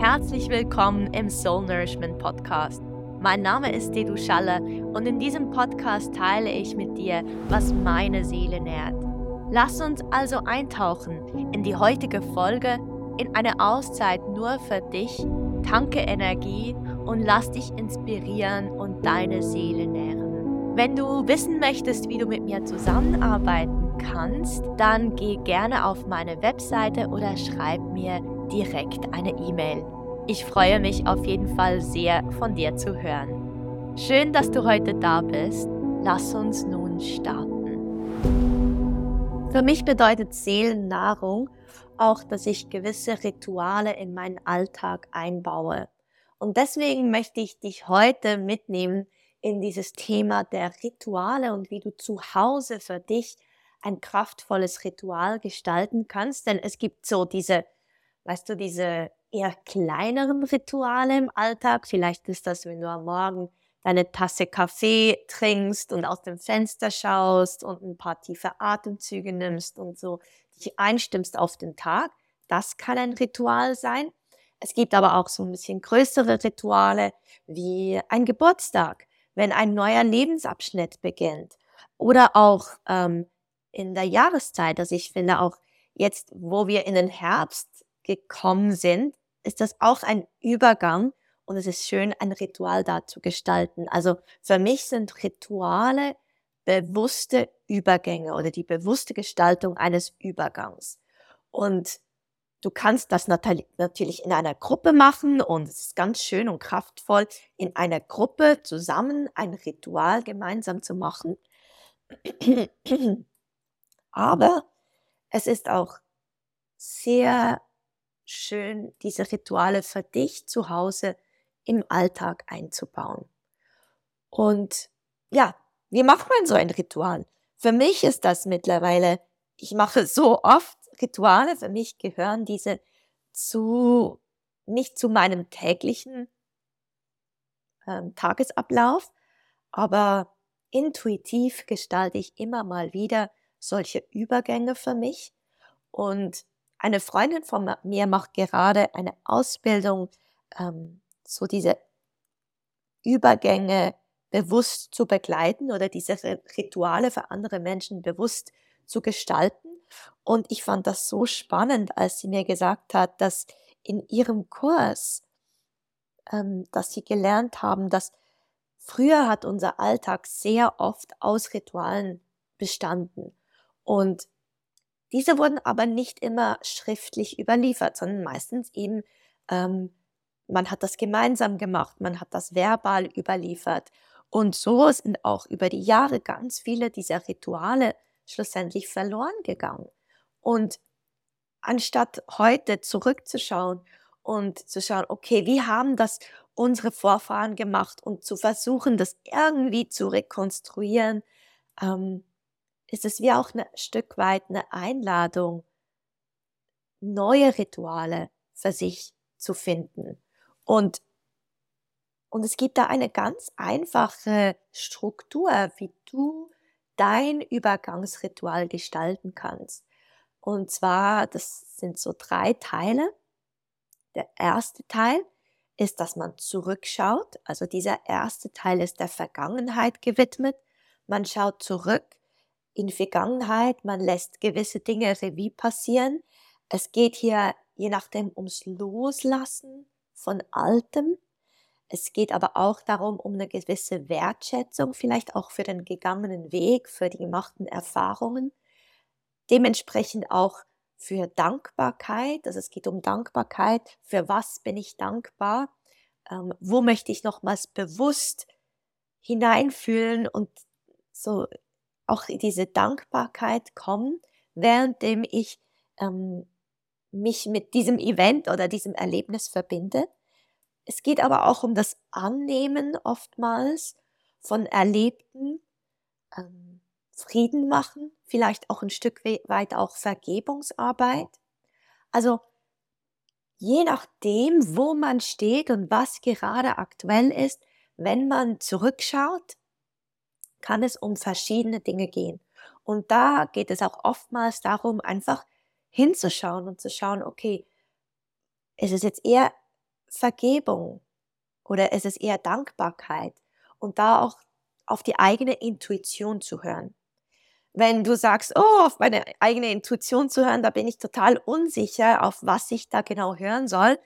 Herzlich willkommen im Soul Nourishment Podcast. Mein Name ist Dedu Schaller und in diesem Podcast teile ich mit dir, was meine Seele nährt. Lass uns also eintauchen in die heutige Folge, in eine Auszeit nur für dich, tanke Energie und lass dich inspirieren und deine Seele nähren. Wenn du wissen möchtest, wie du mit mir zusammenarbeiten kannst, dann geh gerne auf meine Webseite oder schreib mir direkt eine E-Mail. Ich freue mich auf jeden Fall sehr von dir zu hören. Schön, dass du heute da bist. Lass uns nun starten. Für mich bedeutet Seelennahrung auch, dass ich gewisse Rituale in meinen Alltag einbaue. Und deswegen möchte ich dich heute mitnehmen in dieses Thema der Rituale und wie du zu Hause für dich ein kraftvolles Ritual gestalten kannst. Denn es gibt so diese, weißt du, diese eher kleineren Rituale im Alltag. Vielleicht ist das, wenn du am Morgen deine Tasse Kaffee trinkst und aus dem Fenster schaust und ein paar tiefe Atemzüge nimmst und so dich einstimmst auf den Tag. Das kann ein Ritual sein. Es gibt aber auch so ein bisschen größere Rituale wie ein Geburtstag, wenn ein neuer Lebensabschnitt beginnt. Oder auch ähm, in der Jahreszeit. Also ich finde auch jetzt, wo wir in den Herbst gekommen sind, ist das auch ein Übergang und es ist schön, ein Ritual da zu gestalten. Also für mich sind Rituale bewusste Übergänge oder die bewusste Gestaltung eines Übergangs. Und du kannst das natürlich in einer Gruppe machen und es ist ganz schön und kraftvoll, in einer Gruppe zusammen ein Ritual gemeinsam zu machen. Aber es ist auch sehr schön, diese Rituale für dich zu Hause im Alltag einzubauen. Und ja, wie macht man so ein Ritual? Für mich ist das mittlerweile, ich mache so oft Rituale, für mich gehören diese zu, nicht zu meinem täglichen ähm, Tagesablauf, aber intuitiv gestalte ich immer mal wieder solche Übergänge für mich und eine Freundin von mir macht gerade eine Ausbildung, ähm, so diese Übergänge bewusst zu begleiten oder diese Rituale für andere Menschen bewusst zu gestalten. Und ich fand das so spannend, als sie mir gesagt hat, dass in ihrem Kurs, ähm, dass sie gelernt haben, dass früher hat unser Alltag sehr oft aus Ritualen bestanden. Und diese wurden aber nicht immer schriftlich überliefert, sondern meistens eben, ähm, man hat das gemeinsam gemacht, man hat das verbal überliefert. Und so sind auch über die Jahre ganz viele dieser Rituale schlussendlich verloren gegangen. Und anstatt heute zurückzuschauen und zu schauen, okay, wie haben das unsere Vorfahren gemacht und zu versuchen, das irgendwie zu rekonstruieren, ähm, ist es wie auch ein Stück weit eine Einladung, neue Rituale für sich zu finden. Und, und es gibt da eine ganz einfache Struktur, wie du dein Übergangsritual gestalten kannst. Und zwar, das sind so drei Teile. Der erste Teil ist, dass man zurückschaut. Also dieser erste Teil ist der Vergangenheit gewidmet. Man schaut zurück in Vergangenheit, man lässt gewisse Dinge Revue passieren. Es geht hier je nachdem ums Loslassen von Altem. Es geht aber auch darum, um eine gewisse Wertschätzung, vielleicht auch für den gegangenen Weg, für die gemachten Erfahrungen. Dementsprechend auch für Dankbarkeit. Also es geht um Dankbarkeit. Für was bin ich dankbar? Ähm, wo möchte ich nochmals bewusst hineinfühlen und so auch diese Dankbarkeit kommen, währenddem ich ähm, mich mit diesem Event oder diesem Erlebnis verbinde. Es geht aber auch um das Annehmen oftmals von Erlebten, ähm, Frieden machen, vielleicht auch ein Stück weit auch Vergebungsarbeit. Also je nachdem, wo man steht und was gerade aktuell ist, wenn man zurückschaut, kann es um verschiedene Dinge gehen. Und da geht es auch oftmals darum, einfach hinzuschauen und zu schauen, okay, ist es jetzt eher Vergebung oder ist es eher Dankbarkeit? Und da auch auf die eigene Intuition zu hören. Wenn du sagst, oh, auf meine eigene Intuition zu hören, da bin ich total unsicher, auf was ich da genau hören soll.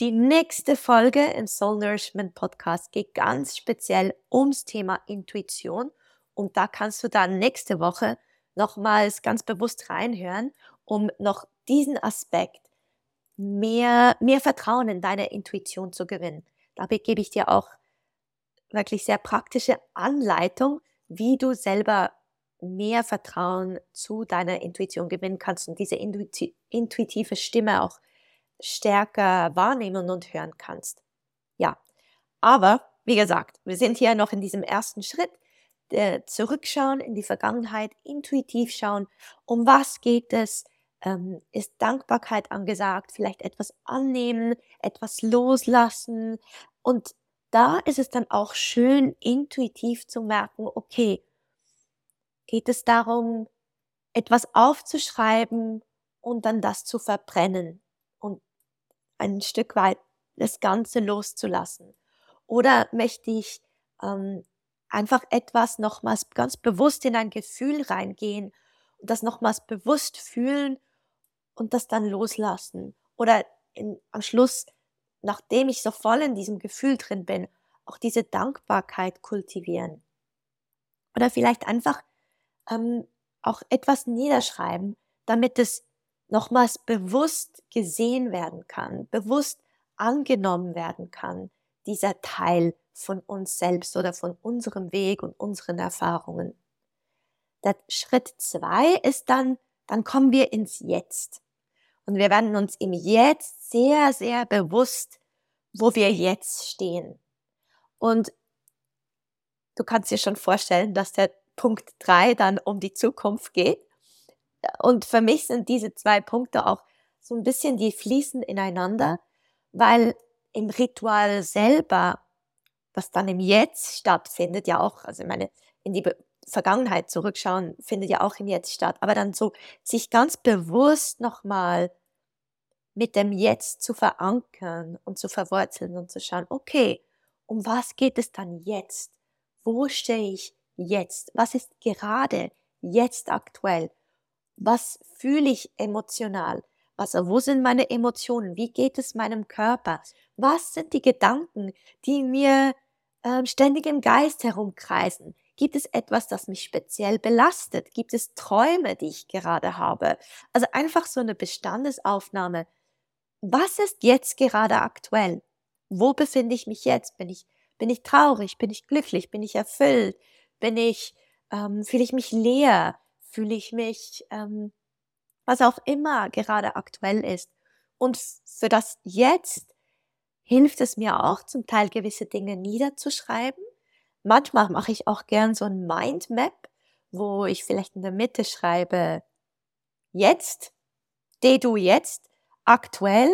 Die nächste Folge im Soul Nourishment Podcast geht ganz speziell ums Thema Intuition. Und da kannst du dann nächste Woche nochmals ganz bewusst reinhören, um noch diesen Aspekt mehr, mehr Vertrauen in deine Intuition zu gewinnen. Dabei gebe ich dir auch wirklich sehr praktische Anleitung, wie du selber mehr Vertrauen zu deiner Intuition gewinnen kannst und diese intuitive Stimme auch stärker wahrnehmen und hören kannst. Ja, aber wie gesagt, wir sind hier noch in diesem ersten Schritt. Äh, zurückschauen in die Vergangenheit, intuitiv schauen, um was geht es, ähm, ist Dankbarkeit angesagt, vielleicht etwas annehmen, etwas loslassen. Und da ist es dann auch schön, intuitiv zu merken, okay, geht es darum, etwas aufzuschreiben und dann das zu verbrennen ein Stück weit das Ganze loszulassen? Oder möchte ich ähm, einfach etwas nochmals ganz bewusst in ein Gefühl reingehen und das nochmals bewusst fühlen und das dann loslassen? Oder in, am Schluss, nachdem ich so voll in diesem Gefühl drin bin, auch diese Dankbarkeit kultivieren? Oder vielleicht einfach ähm, auch etwas niederschreiben, damit es nochmals bewusst gesehen werden kann, bewusst angenommen werden kann, dieser Teil von uns selbst oder von unserem Weg und unseren Erfahrungen. Der Schritt zwei ist dann, dann kommen wir ins Jetzt. Und wir werden uns im Jetzt sehr, sehr bewusst, wo wir jetzt stehen. Und du kannst dir schon vorstellen, dass der Punkt drei dann um die Zukunft geht. Und für mich sind diese zwei Punkte auch so ein bisschen, die fließen ineinander, weil im Ritual selber, was dann im Jetzt stattfindet, ja auch, also meine, in die Vergangenheit zurückschauen, findet ja auch im Jetzt statt, aber dann so sich ganz bewusst nochmal mit dem Jetzt zu verankern und zu verwurzeln und zu schauen, okay, um was geht es dann jetzt? Wo stehe ich jetzt? Was ist gerade jetzt aktuell? Was fühle ich emotional? Also wo sind meine Emotionen? Wie geht es meinem Körper? Was sind die Gedanken, die mir äh, ständig im Geist herumkreisen? Gibt es etwas, das mich speziell belastet? Gibt es Träume, die ich gerade habe? Also einfach so eine Bestandesaufnahme. Was ist jetzt gerade aktuell? Wo befinde ich mich jetzt? Bin ich, bin ich traurig? Bin ich glücklich? Bin ich erfüllt? Bin ich, ähm, fühle ich mich leer? Fühle ich mich, ähm, was auch immer gerade aktuell ist. Und für das Jetzt hilft es mir auch zum Teil gewisse Dinge niederzuschreiben. Manchmal mache ich auch gern so ein Mindmap, wo ich vielleicht in der Mitte schreibe, jetzt, de du jetzt, aktuell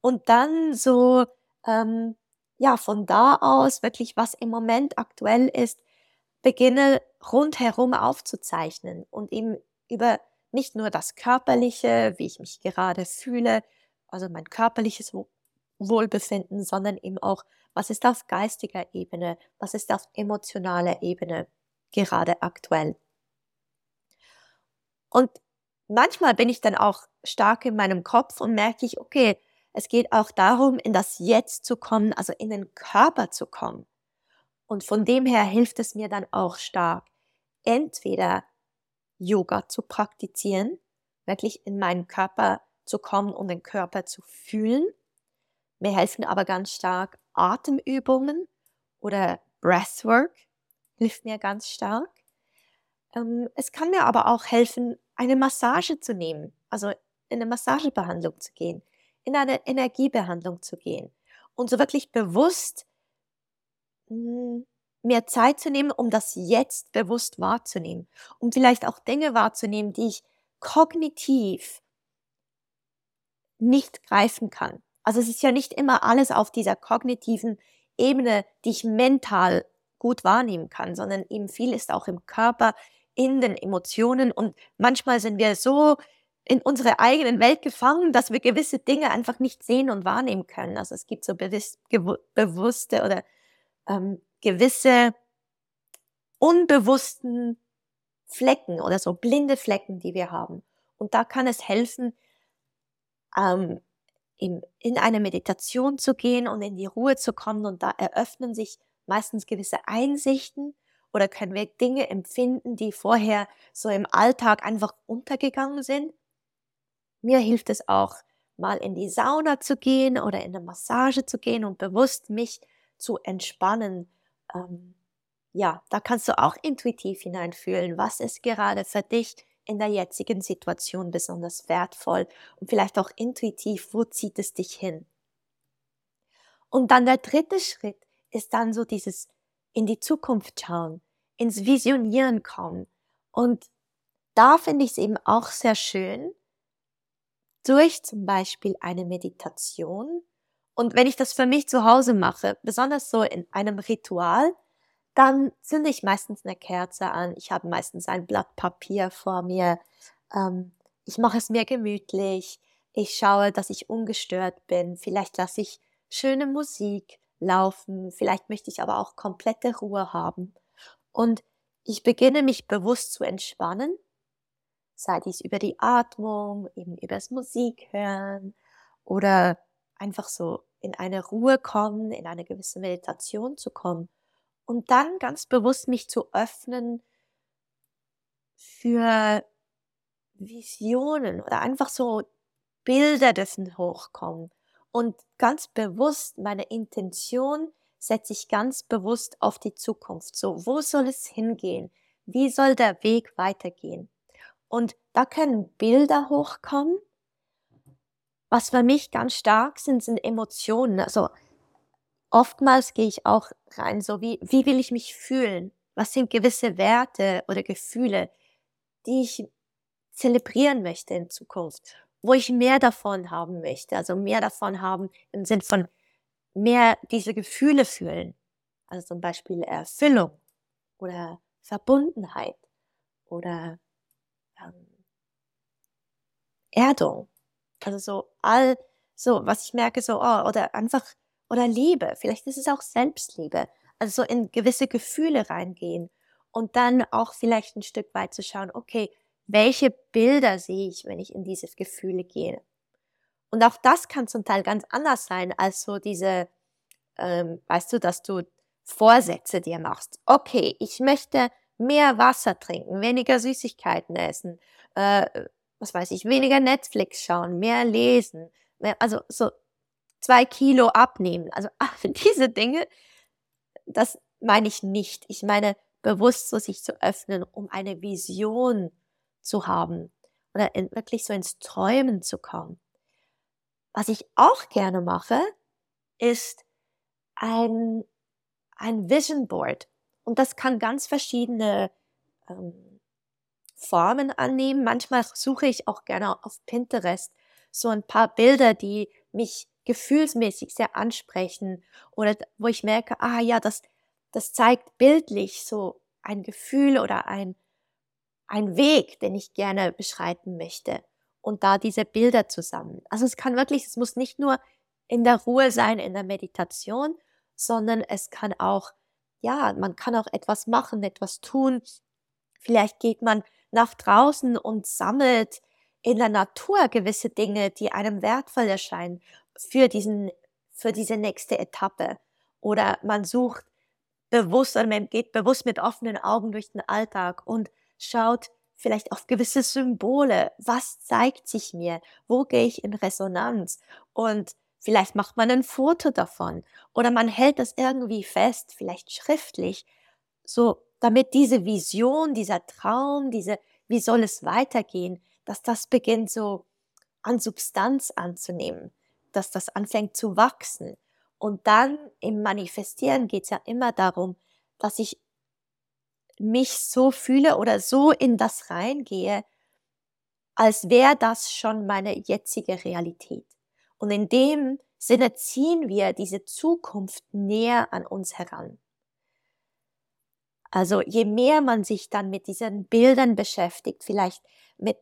und dann so, ähm, ja, von da aus wirklich, was im Moment aktuell ist, beginne rundherum aufzuzeichnen und eben über nicht nur das Körperliche, wie ich mich gerade fühle, also mein körperliches Wohlbefinden, sondern eben auch, was ist auf geistiger Ebene, was ist auf emotionaler Ebene gerade aktuell. Und manchmal bin ich dann auch stark in meinem Kopf und merke ich, okay, es geht auch darum, in das Jetzt zu kommen, also in den Körper zu kommen. Und von dem her hilft es mir dann auch stark, entweder Yoga zu praktizieren, wirklich in meinen Körper zu kommen und den Körper zu fühlen. Mir helfen aber ganz stark Atemübungen oder Breathwork, hilft mir ganz stark. Ähm, es kann mir aber auch helfen, eine Massage zu nehmen, also in eine Massagebehandlung zu gehen, in eine Energiebehandlung zu gehen und so wirklich bewusst mehr Zeit zu nehmen, um das jetzt bewusst wahrzunehmen, um vielleicht auch Dinge wahrzunehmen, die ich kognitiv nicht greifen kann. Also es ist ja nicht immer alles auf dieser kognitiven Ebene, die ich mental gut wahrnehmen kann, sondern eben viel ist auch im Körper, in den Emotionen und manchmal sind wir so in unsere eigenen Welt gefangen, dass wir gewisse Dinge einfach nicht sehen und wahrnehmen können. Also es gibt so bewusst, bewusste oder ähm, gewisse unbewussten Flecken oder so blinde Flecken, die wir haben. Und da kann es helfen, ähm, in, in eine Meditation zu gehen und in die Ruhe zu kommen. Und da eröffnen sich meistens gewisse Einsichten oder können wir Dinge empfinden, die vorher so im Alltag einfach untergegangen sind. Mir hilft es auch, mal in die Sauna zu gehen oder in eine Massage zu gehen und bewusst mich zu entspannen. Ähm, ja, da kannst du auch intuitiv hineinfühlen, was ist gerade für dich in der jetzigen Situation besonders wertvoll und vielleicht auch intuitiv, wo zieht es dich hin. Und dann der dritte Schritt ist dann so dieses in die Zukunft schauen, ins Visionieren kommen. Und da finde ich es eben auch sehr schön, durch zum Beispiel eine Meditation. Und wenn ich das für mich zu Hause mache, besonders so in einem Ritual, dann zünde ich meistens eine Kerze an. Ich habe meistens ein Blatt Papier vor mir. Ähm, ich mache es mir gemütlich. Ich schaue, dass ich ungestört bin. Vielleicht lasse ich schöne Musik laufen. Vielleicht möchte ich aber auch komplette Ruhe haben. Und ich beginne mich bewusst zu entspannen, sei dies über die Atmung, eben übers Musik hören oder einfach so in eine Ruhe kommen, in eine gewisse Meditation zu kommen und dann ganz bewusst mich zu öffnen für Visionen oder einfach so Bilder dürfen hochkommen. Und ganz bewusst meine Intention setze ich ganz bewusst auf die Zukunft. So, wo soll es hingehen? Wie soll der Weg weitergehen? Und da können Bilder hochkommen. Was für mich ganz stark sind, sind Emotionen. Also oftmals gehe ich auch rein, so wie, wie will ich mich fühlen? Was sind gewisse Werte oder Gefühle, die ich zelebrieren möchte in Zukunft, wo ich mehr davon haben möchte, also mehr davon haben im Sinn von mehr diese Gefühle fühlen, also zum Beispiel Erfüllung oder Verbundenheit oder ähm, Erdung, also so all so, was ich merke, so oh, oder einfach oder Liebe, vielleicht ist es auch Selbstliebe. Also so in gewisse Gefühle reingehen und dann auch vielleicht ein Stück weit zu schauen, okay, welche Bilder sehe ich, wenn ich in diese Gefühle gehe? Und auch das kann zum Teil ganz anders sein als so diese, ähm, weißt du, dass du Vorsätze dir machst. Okay, ich möchte mehr Wasser trinken, weniger Süßigkeiten essen, äh, was weiß ich, weniger Netflix schauen, mehr lesen. Mehr, also so zwei Kilo abnehmen. Also diese Dinge, das meine ich nicht. Ich meine bewusst so sich zu öffnen, um eine Vision zu haben oder in, wirklich so ins Träumen zu kommen. Was ich auch gerne mache, ist ein, ein Vision Board. Und das kann ganz verschiedene ähm, Formen annehmen. Manchmal suche ich auch gerne auf Pinterest so ein paar Bilder, die mich gefühlsmäßig sehr ansprechen oder wo ich merke, ah ja, das, das zeigt bildlich so ein Gefühl oder ein, ein Weg, den ich gerne beschreiten möchte. Und da diese Bilder zusammen. Also es kann wirklich, es muss nicht nur in der Ruhe sein, in der Meditation, sondern es kann auch, ja, man kann auch etwas machen, etwas tun. Vielleicht geht man nach draußen und sammelt in der Natur gewisse Dinge, die einem wertvoll erscheinen für diesen, für diese nächste Etappe. Oder man sucht bewusst oder man geht bewusst mit offenen Augen durch den Alltag und schaut vielleicht auf gewisse Symbole. Was zeigt sich mir? Wo gehe ich in Resonanz? Und vielleicht macht man ein Foto davon oder man hält das irgendwie fest, vielleicht schriftlich, so damit diese Vision, dieser Traum, diese, wie soll es weitergehen, dass das beginnt so an Substanz anzunehmen dass das anfängt zu wachsen. Und dann im Manifestieren geht es ja immer darum, dass ich mich so fühle oder so in das reingehe, als wäre das schon meine jetzige Realität. Und in dem Sinne ziehen wir diese Zukunft näher an uns heran. Also je mehr man sich dann mit diesen Bildern beschäftigt, vielleicht mit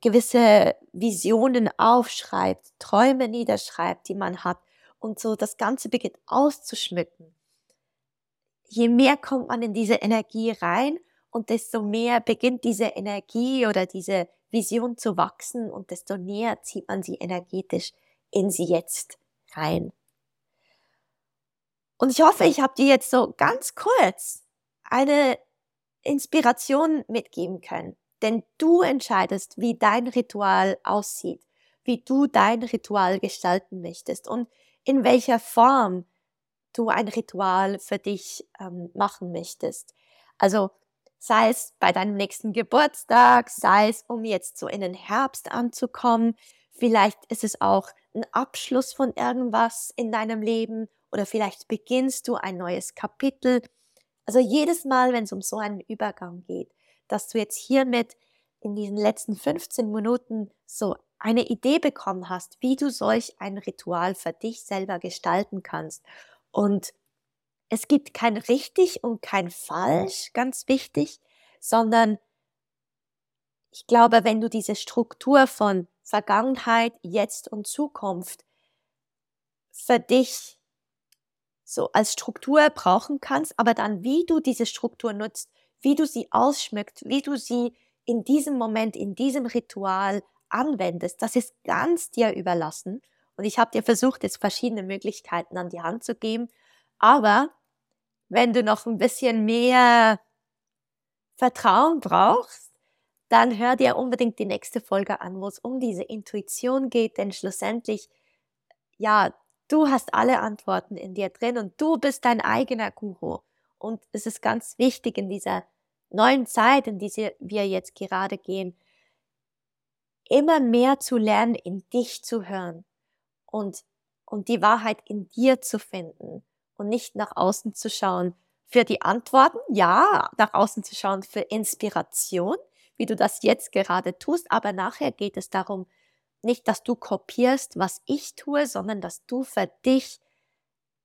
gewisse Visionen aufschreibt, Träume niederschreibt, die man hat und so das Ganze beginnt auszuschmücken, je mehr kommt man in diese Energie rein und desto mehr beginnt diese Energie oder diese Vision zu wachsen und desto näher zieht man sie energetisch in sie jetzt rein. Und ich hoffe, ich habe dir jetzt so ganz kurz eine Inspiration mitgeben können. Denn du entscheidest, wie dein Ritual aussieht, wie du dein Ritual gestalten möchtest und in welcher Form du ein Ritual für dich ähm, machen möchtest. Also sei es bei deinem nächsten Geburtstag, sei es um jetzt so in den Herbst anzukommen, vielleicht ist es auch ein Abschluss von irgendwas in deinem Leben oder vielleicht beginnst du ein neues Kapitel. Also jedes Mal, wenn es um so einen Übergang geht, dass du jetzt hiermit in diesen letzten 15 Minuten so eine Idee bekommen hast, wie du solch ein Ritual für dich selber gestalten kannst. Und es gibt kein richtig und kein falsch, ganz wichtig, sondern ich glaube, wenn du diese Struktur von Vergangenheit, Jetzt und Zukunft für dich so als Struktur brauchen kannst, aber dann wie du diese Struktur nutzt, wie du sie ausschmückt, wie du sie in diesem Moment, in diesem Ritual anwendest, das ist ganz dir überlassen. Und ich habe dir versucht, jetzt verschiedene Möglichkeiten an die Hand zu geben. Aber wenn du noch ein bisschen mehr Vertrauen brauchst, dann hör dir unbedingt die nächste Folge an, wo es um diese Intuition geht, denn schlussendlich, ja, du hast alle Antworten in dir drin und du bist dein eigener Guru. Und es ist ganz wichtig in dieser neuen Zeit, in die wir jetzt gerade gehen, immer mehr zu lernen, in dich zu hören und, und die Wahrheit in dir zu finden und nicht nach außen zu schauen für die Antworten, ja, nach außen zu schauen für Inspiration, wie du das jetzt gerade tust, aber nachher geht es darum, nicht, dass du kopierst, was ich tue, sondern dass du für dich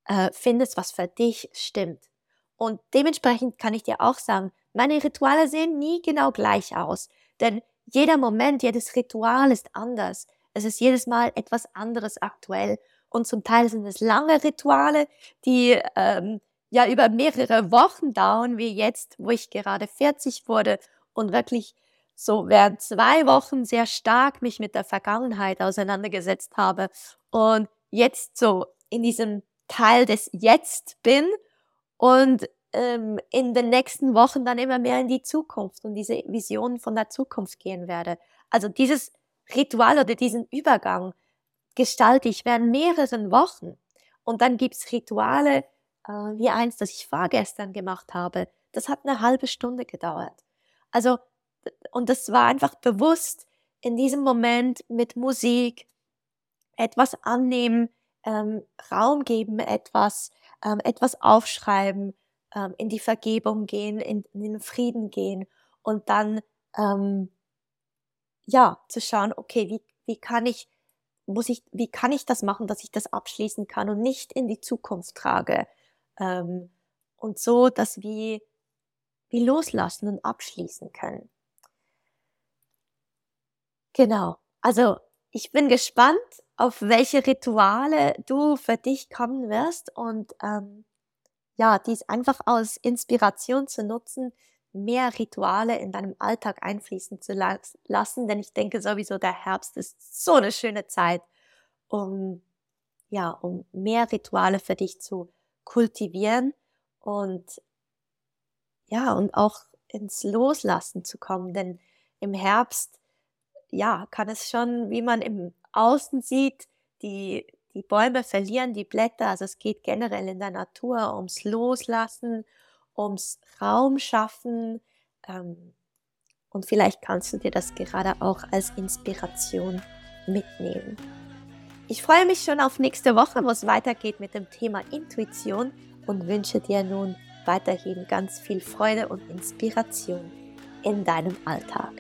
äh, findest, was für dich stimmt. Und dementsprechend kann ich dir auch sagen, meine Rituale sehen nie genau gleich aus, denn jeder Moment, jedes Ritual ist anders. Es ist jedes Mal etwas anderes aktuell. Und zum Teil sind es lange Rituale, die ähm, ja über mehrere Wochen dauern, wie jetzt, wo ich gerade 40 wurde und wirklich so während zwei Wochen sehr stark mich mit der Vergangenheit auseinandergesetzt habe und jetzt so in diesem Teil des Jetzt bin und ähm, in den nächsten Wochen dann immer mehr in die Zukunft und diese Vision von der Zukunft gehen werde. Also dieses Ritual oder diesen Übergang gestalte ich während mehreren Wochen. Und dann gibt's Rituale, äh, wie eins, das ich vorgestern gemacht habe. Das hat eine halbe Stunde gedauert. Also, und das war einfach bewusst in diesem Moment mit Musik etwas annehmen, ähm, Raum geben, etwas, ähm, etwas aufschreiben, ähm, in die Vergebung gehen, in, in, den Frieden gehen und dann ähm, ja zu schauen, okay, wie, wie kann ich, muss ich, wie kann ich das machen, dass ich das abschließen kann und nicht in die Zukunft trage ähm, und so, dass wir wie loslassen und abschließen können. Genau. Also ich bin gespannt, auf welche Rituale du für dich kommen wirst und ähm, ja, dies einfach als Inspiration zu nutzen, mehr Rituale in deinem Alltag einfließen zu lassen, denn ich denke sowieso, der Herbst ist so eine schöne Zeit, um, ja, um mehr Rituale für dich zu kultivieren und, ja, und auch ins Loslassen zu kommen, denn im Herbst, ja, kann es schon, wie man im Außen sieht, die die Bäume verlieren die Blätter, also es geht generell in der Natur ums Loslassen, ums Raum schaffen. Ähm, und vielleicht kannst du dir das gerade auch als Inspiration mitnehmen. Ich freue mich schon auf nächste Woche, wo es weitergeht mit dem Thema Intuition und wünsche dir nun weiterhin ganz viel Freude und Inspiration in deinem Alltag.